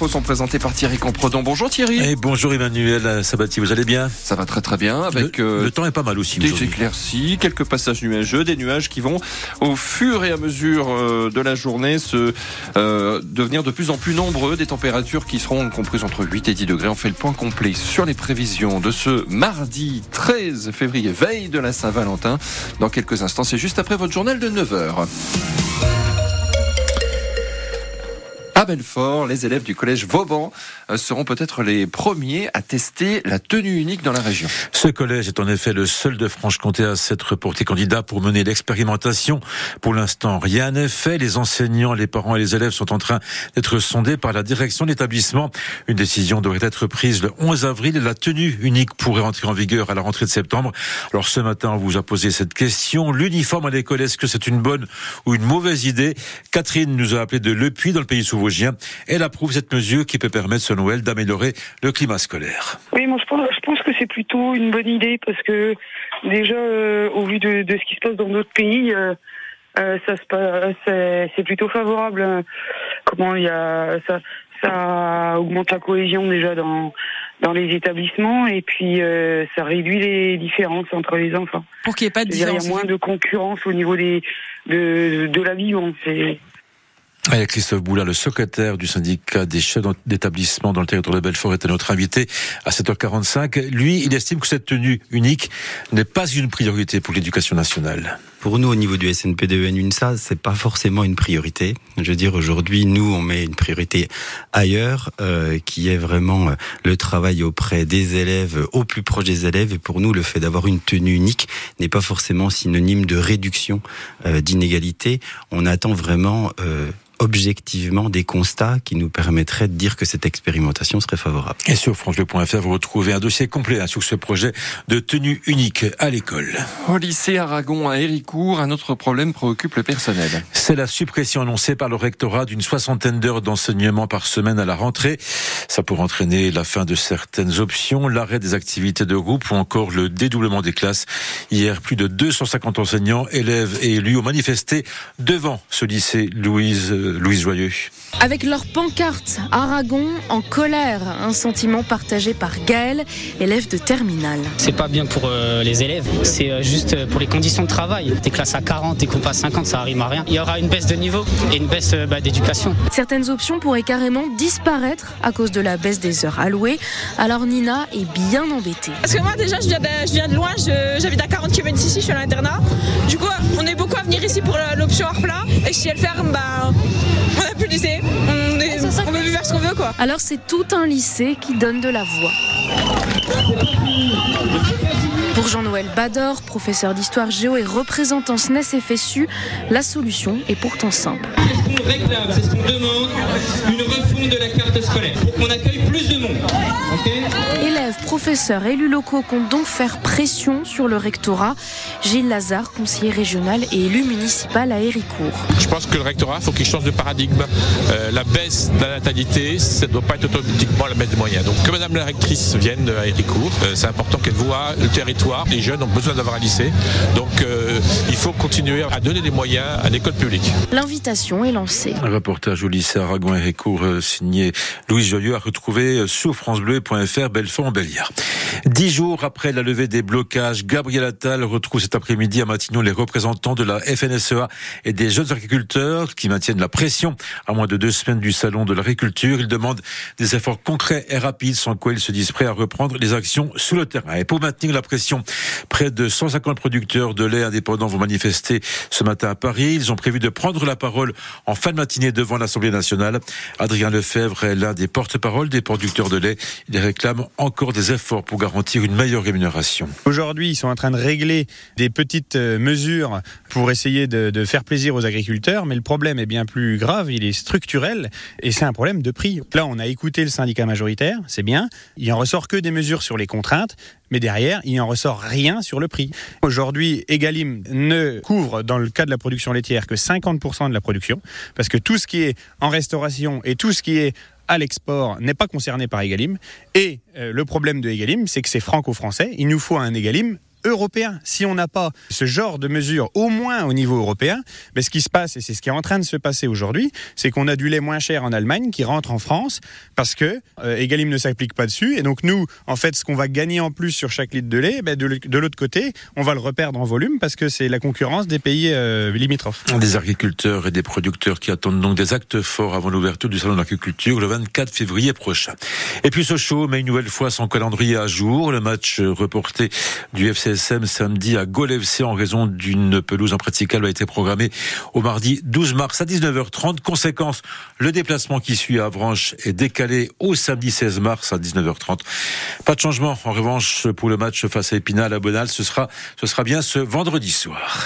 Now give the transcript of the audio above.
infos sont présentées par Thierry Compredon. Bonjour Thierry. Et bonjour Emmanuel Sabati, vous allez bien? Ça va très très bien. Avec le, euh, temps est pas mal aussi. Des éclaircies, quelques passages nuageux, des nuages qui vont au fur et à mesure euh, de la journée se euh, devenir de plus en plus nombreux. Des températures qui seront comprises entre 8 et 10 degrés. On fait le point complet sur les prévisions de ce mardi 13 février, veille de la Saint-Valentin. Dans quelques instants, c'est juste après votre journal de 9h. À Belfort, les élèves du collège Vauban euh, seront peut-être les premiers à tester la tenue unique dans la région. Ce collège est en effet le seul de Franche-Comté à s'être porté candidat pour mener l'expérimentation. Pour l'instant, rien n'est fait. Les enseignants, les parents et les élèves sont en train d'être sondés par la direction de l'établissement. Une décision devrait être prise le 11 avril. La tenue unique pourrait entrer en vigueur à la rentrée de septembre. Alors ce matin, on vous a posé cette question. L'uniforme à l'école, est-ce que c'est une bonne ou une mauvaise idée? Catherine nous a appelé de Le Puy dans le pays elle approuve cette mesure qui peut permettre, selon elle, d'améliorer le climat scolaire. Oui, moi je pense, je pense que c'est plutôt une bonne idée parce que déjà, euh, au vu de, ce qui se passe dans d'autres pays, euh, euh, ça c'est plutôt favorable. Comment il y a ça, ça augmente la cohésion déjà dans dans les établissements et puis ça réduit les différences entre les enfants. Pour qu'il n'y ait pas de différence. Il y a moins de concurrence au niveau des de de la vie. C'est avec Christophe Boula, le secrétaire du syndicat des chefs d'établissement dans le territoire de Belfort, était notre invité à 7h45. Lui, il estime que cette tenue unique n'est pas une priorité pour l'éducation nationale. Pour nous, au niveau du SNPDEN UNSA, c'est pas forcément une priorité. Je veux dire, aujourd'hui, nous, on met une priorité ailleurs, euh, qui est vraiment euh, le travail auprès des élèves, au plus proche des élèves. Et pour nous, le fait d'avoir une tenue unique n'est pas forcément synonyme de réduction euh, d'inégalité. On attend vraiment euh, objectivement des constats qui nous permettraient de dire que cette expérimentation serait favorable. Et sur francebleu.fr, vous retrouvez un dossier complet hein, sur ce projet de tenue unique à l'école. Au lycée Aragon à Héricourt, un autre problème préoccupe le personnel. C'est la suppression annoncée par le rectorat d'une soixantaine d'heures d'enseignement par semaine à la rentrée. Ça pourrait entraîner la fin de certaines options, l'arrêt des activités de groupe ou encore le dédoublement des classes. Hier, plus de 250 enseignants, élèves et élus ont manifesté devant ce lycée Louise Louise Joyeux. Avec leur pancarte Aragon en colère, un sentiment partagé par Gaël, élève de terminale. C'est pas bien pour euh, les élèves, c'est euh, juste pour les conditions de travail. Des classes à 40 et qu'on passe 50, ça arrive à rien. Il y aura une baisse de niveau et une baisse euh, bah, d'éducation. Certaines options pourraient carrément disparaître à cause de la baisse des heures allouées. Alors Nina est bien embêtée. Parce que moi déjà je viens de, je viens de loin, j'habite à 40 km ici, je suis à l'internat. Du coup on est beaucoup à venir ici pour l'option hors plat et si elle ferme, bah on n'a plus de lycée. On, est, on peut plus faire ce qu'on veut quoi. Alors c'est tout un lycée qui donne de la voix. Pour Jean-Noël Bador, professeur d'histoire géo et représentant SNES FSU, la solution est pourtant simple. C'est ce qu'on réclame, c'est ce qu'on demande, une refonte de la carte scolaire pour qu'on accueille plus de monde. Élèves, professeurs, élus locaux comptent donc faire pression sur le rectorat. Gilles Lazare, conseiller régional et élu municipal à Héricourt. Je pense que le rectorat, faut qu'il change de paradigme. Euh, la baisse de la natalité, ça ne doit pas être automatiquement la baisse des moyens. Donc que Madame la rectrice vienne à Héricourt, euh, c'est important qu'elle voit le territoire. Les jeunes ont besoin d'avoir un lycée. Donc euh, il faut continuer à donner des moyens à l'école publique. L'invitation est lancée. Un reportage au lycée Aragon Héricourt signé Louis Joyeux à retrouver sur francebleu.fr Belfort-en-Belliard. Dix jours après la levée des blocages, Gabriel Attal retrouve cet après-midi à Matignon les représentants de la FNSEA et des jeunes agriculteurs qui maintiennent la pression à moins de deux semaines du salon de l'agriculture. Ils demandent des efforts concrets et rapides sans quoi ils se disent prêts à reprendre les actions sous le terrain. Et pour maintenir la pression, près de 150 producteurs de lait indépendants vont manifester ce matin à Paris. Ils ont prévu de prendre la parole en fin de matinée devant l'Assemblée nationale. Adrien Lefebvre est l'un des porte-parole des producteurs de lait. Il réclame encore des efforts pour garantir une meilleure rémunération. Aujourd'hui, ils sont en train de régler des petites euh, mesures pour essayer de, de, faire plaisir aux agriculteurs, mais le problème est bien plus grave, il est structurel et c'est un problème de prix. Là, on a écouté le syndicat majoritaire, c'est bien. Il en ressort que des mesures sur les contraintes, mais derrière, il en ressort rien sur le prix. Aujourd'hui, Egalim ne couvre, dans le cas de la production laitière, que 50% de la production, parce que tout ce qui est en restauration et tout ce qui est à l'export n'est pas concerné par Egalim. Et euh, le problème de Egalim, c'est que c'est franco-français. Il nous faut un Egalim européen. Si on n'a pas ce genre de mesures, au moins au niveau européen, ben, ce qui se passe, et c'est ce qui est en train de se passer aujourd'hui, c'est qu'on a du lait moins cher en Allemagne qui rentre en France parce que euh, Egalim ne s'applique pas dessus. Et donc nous, en fait, ce qu'on va gagner en plus sur chaque litre de lait, ben, de, l'autre côté, on va le reperdre en volume parce que c'est la concurrence des pays euh, limitrophes. Des agriculteurs et des producteurs qui attendent donc des actes forts avant l'ouverture du salon de l'agriculture le 24 février prochain. Et puis Sochaux met une nouvelle fois son calendrier à jour. Le match reporté du FCSM samedi à FC en raison d'une pelouse impraticable a été programmé au mardi 12 mars à 19h30. Conséquence, le déplacement qui suit à Avranches est décalé au samedi 16 mars à 19h30. Pas de changement en revanche pour le match face à Épinal à Bonal. Ce sera bien ce vendredi soir.